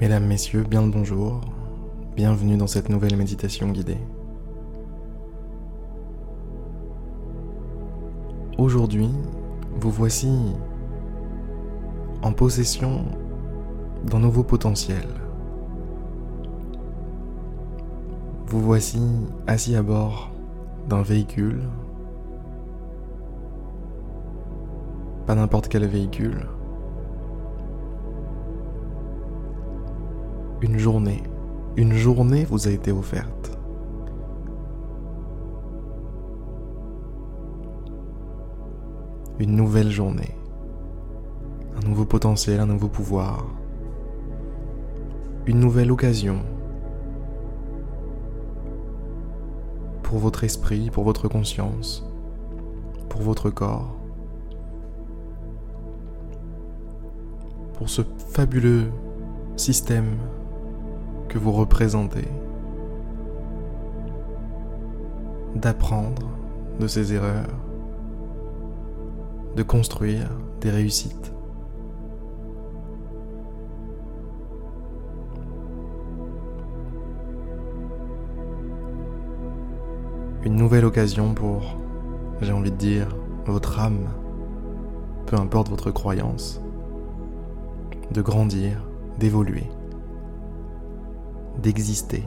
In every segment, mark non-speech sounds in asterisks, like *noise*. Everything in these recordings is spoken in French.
Mesdames, Messieurs, bien le bonjour. Bienvenue dans cette nouvelle méditation guidée. Aujourd'hui, vous voici en possession d'un nouveau potentiel. Vous voici assis à bord d'un véhicule. Pas n'importe quel véhicule. Une journée. Une journée vous a été offerte. Une nouvelle journée. Un nouveau potentiel, un nouveau pouvoir. Une nouvelle occasion pour votre esprit, pour votre conscience, pour votre corps, pour ce fabuleux système que vous représentez, d'apprendre de ses erreurs, de construire des réussites. une nouvelle occasion pour, j'ai envie de dire, votre âme, peu importe votre croyance, de grandir, d'évoluer, d'exister.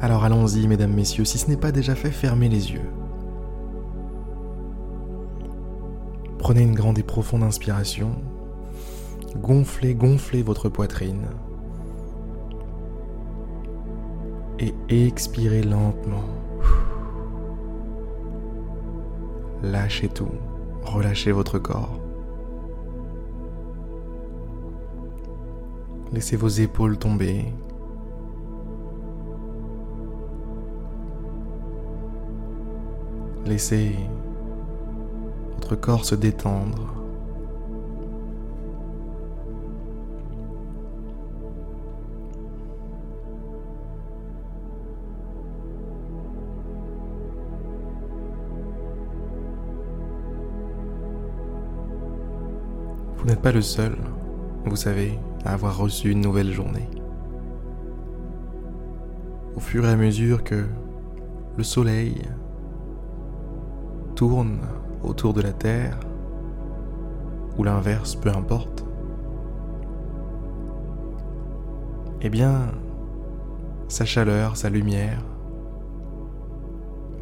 Alors allons-y, mesdames, messieurs, si ce n'est pas déjà fait, fermez les yeux. Prenez une grande et profonde inspiration. Gonflez, gonflez votre poitrine. et expirez lentement. Lâchez tout, relâchez votre corps. Laissez vos épaules tomber. Laissez votre corps se détendre. Vous n'êtes pas le seul, vous savez, à avoir reçu une nouvelle journée. Au fur et à mesure que le soleil tourne autour de la Terre, ou l'inverse, peu importe, eh bien, sa chaleur, sa lumière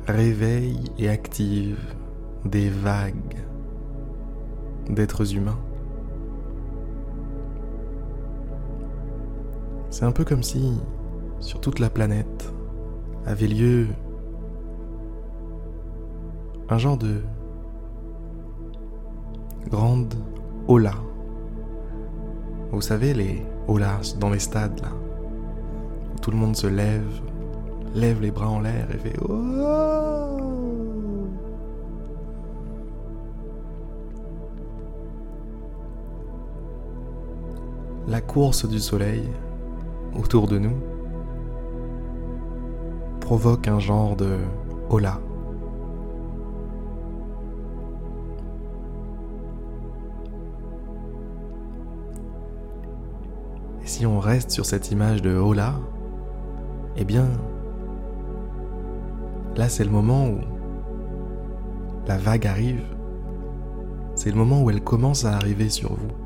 réveille et active des vagues d'êtres humains C'est un peu comme si, sur toute la planète, avait lieu un genre de grande hola. Vous savez, les holas dans les stades, là, où tout le monde se lève, lève les bras en l'air et fait oh La course du soleil autour de nous provoque un genre de hola. Et si on reste sur cette image de hola, eh bien, là c'est le moment où la vague arrive, c'est le moment où elle commence à arriver sur vous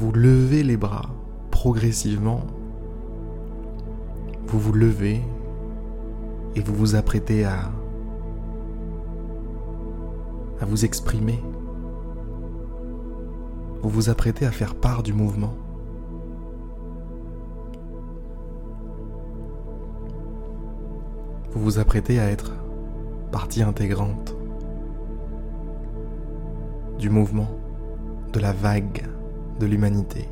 vous levez les bras progressivement. Vous vous levez et vous vous apprêtez à, à vous exprimer. Vous vous apprêtez à faire part du mouvement. Vous vous apprêtez à être partie intégrante du mouvement, de la vague de l'humanité.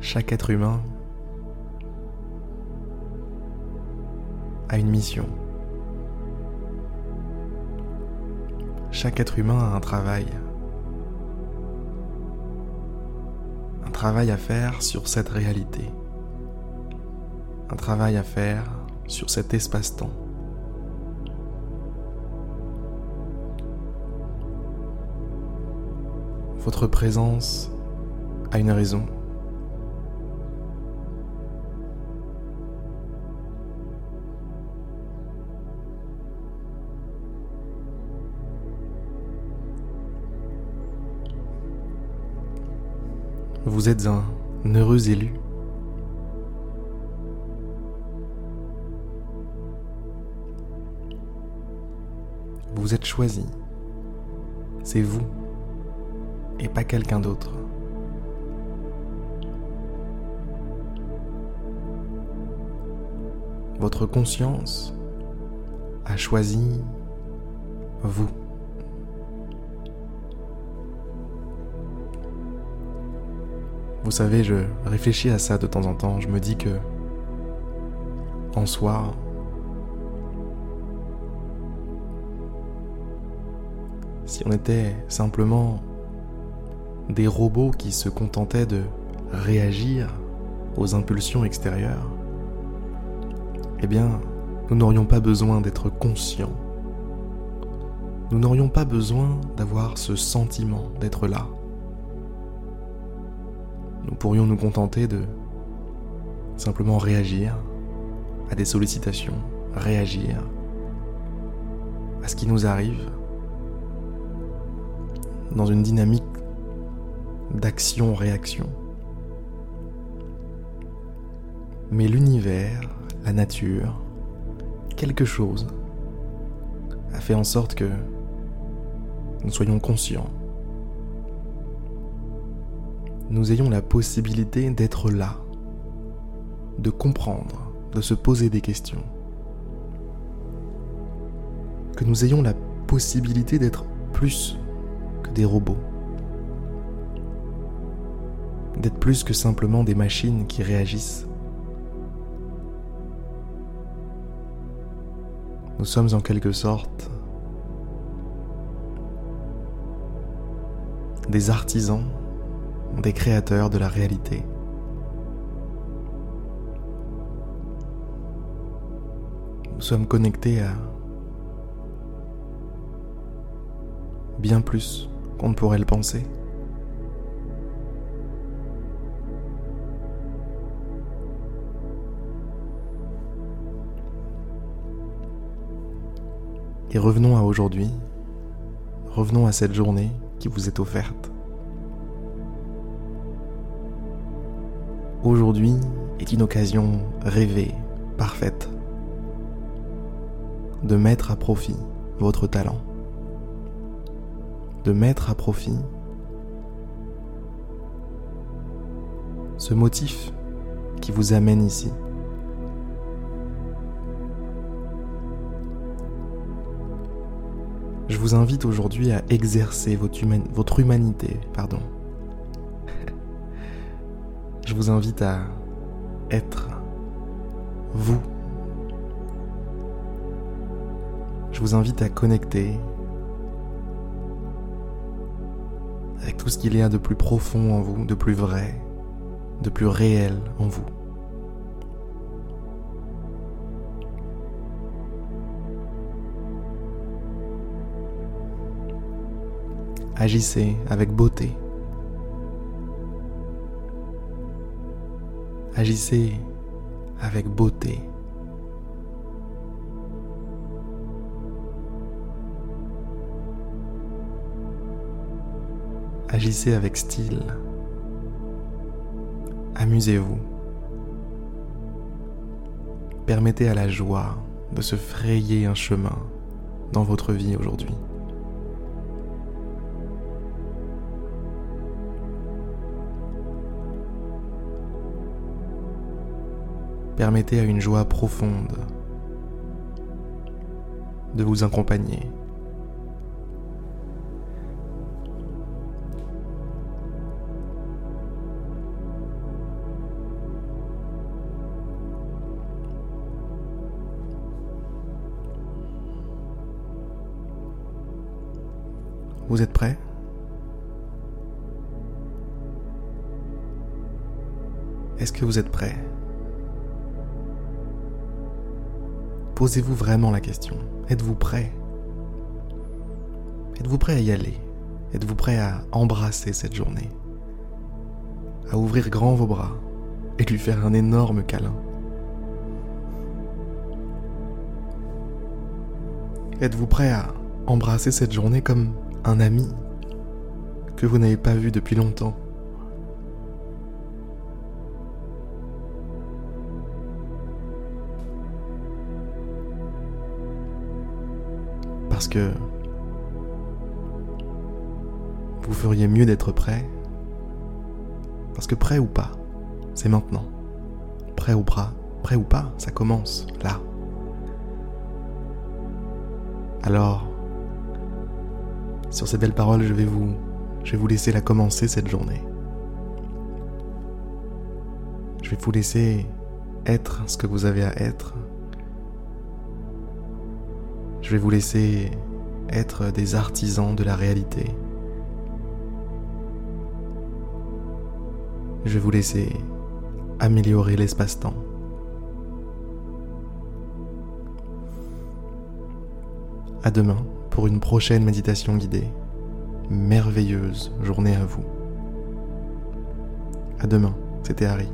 Chaque être humain a une mission. Chaque être humain a un travail. Un travail à faire sur cette réalité. Un travail à faire sur cet espace-temps. Votre présence a une raison. Vous êtes un heureux élu. Vous êtes choisi. C'est vous et pas quelqu'un d'autre. Votre conscience a choisi vous. Vous savez, je réfléchis à ça de temps en temps. Je me dis que, en soi, si on était simplement des robots qui se contentaient de réagir aux impulsions extérieures, eh bien, nous n'aurions pas besoin d'être conscients. Nous n'aurions pas besoin d'avoir ce sentiment d'être là, nous pourrions nous contenter de simplement réagir à des sollicitations, réagir à ce qui nous arrive dans une dynamique d'action-réaction. Mais l'univers, la nature, quelque chose a fait en sorte que nous soyons conscients nous ayons la possibilité d'être là, de comprendre, de se poser des questions. Que nous ayons la possibilité d'être plus que des robots. D'être plus que simplement des machines qui réagissent. Nous sommes en quelque sorte des artisans des créateurs de la réalité. Nous sommes connectés à bien plus qu'on ne pourrait le penser. Et revenons à aujourd'hui, revenons à cette journée qui vous est offerte. aujourd'hui est une occasion rêvée, parfaite, de mettre à profit votre talent, de mettre à profit ce motif qui vous amène ici. Je vous invite aujourd'hui à exercer votre, humanité, pardon, *laughs* je vous invite à être vous. Je vous invite à connecter avec tout ce qu'il y a de plus profond en vous, de plus vrai, de plus réel en vous. Agissez avec beauté. Agissez avec beauté. Agissez avec style. Amusez-vous. Permettez à la joie de se frayer un chemin dans votre vie aujourd'hui. Permettez à une joie profonde de vous accompagner. Vous êtes prêts? Est-ce que vous êtes prêts? Posez-vous vraiment la question. Êtes-vous prêt? Êtes-vous prêt à y aller? Êtes-vous prêt à embrasser cette journée? À ouvrir grand vos bras et lui faire un énorme câlin. Êtes-vous prêt à embrasser cette journée comme un ami que vous n'avez pas vu depuis longtemps? Vous feriez mieux d'être prêt. Parce que prêt ou pas, c'est maintenant. Prêt ou pas, prêt ou pas, ça commence là. Alors, sur ces belles paroles, je vais vous, je vais vous laisser la commencer cette journée. Je vais vous laisser être ce que vous avez à être. Je vais vous laisser être des artisans de la réalité. Je vais vous laisser améliorer l'espace-temps. À demain pour une prochaine méditation guidée. Merveilleuse journée à vous. À demain, c'était Harry.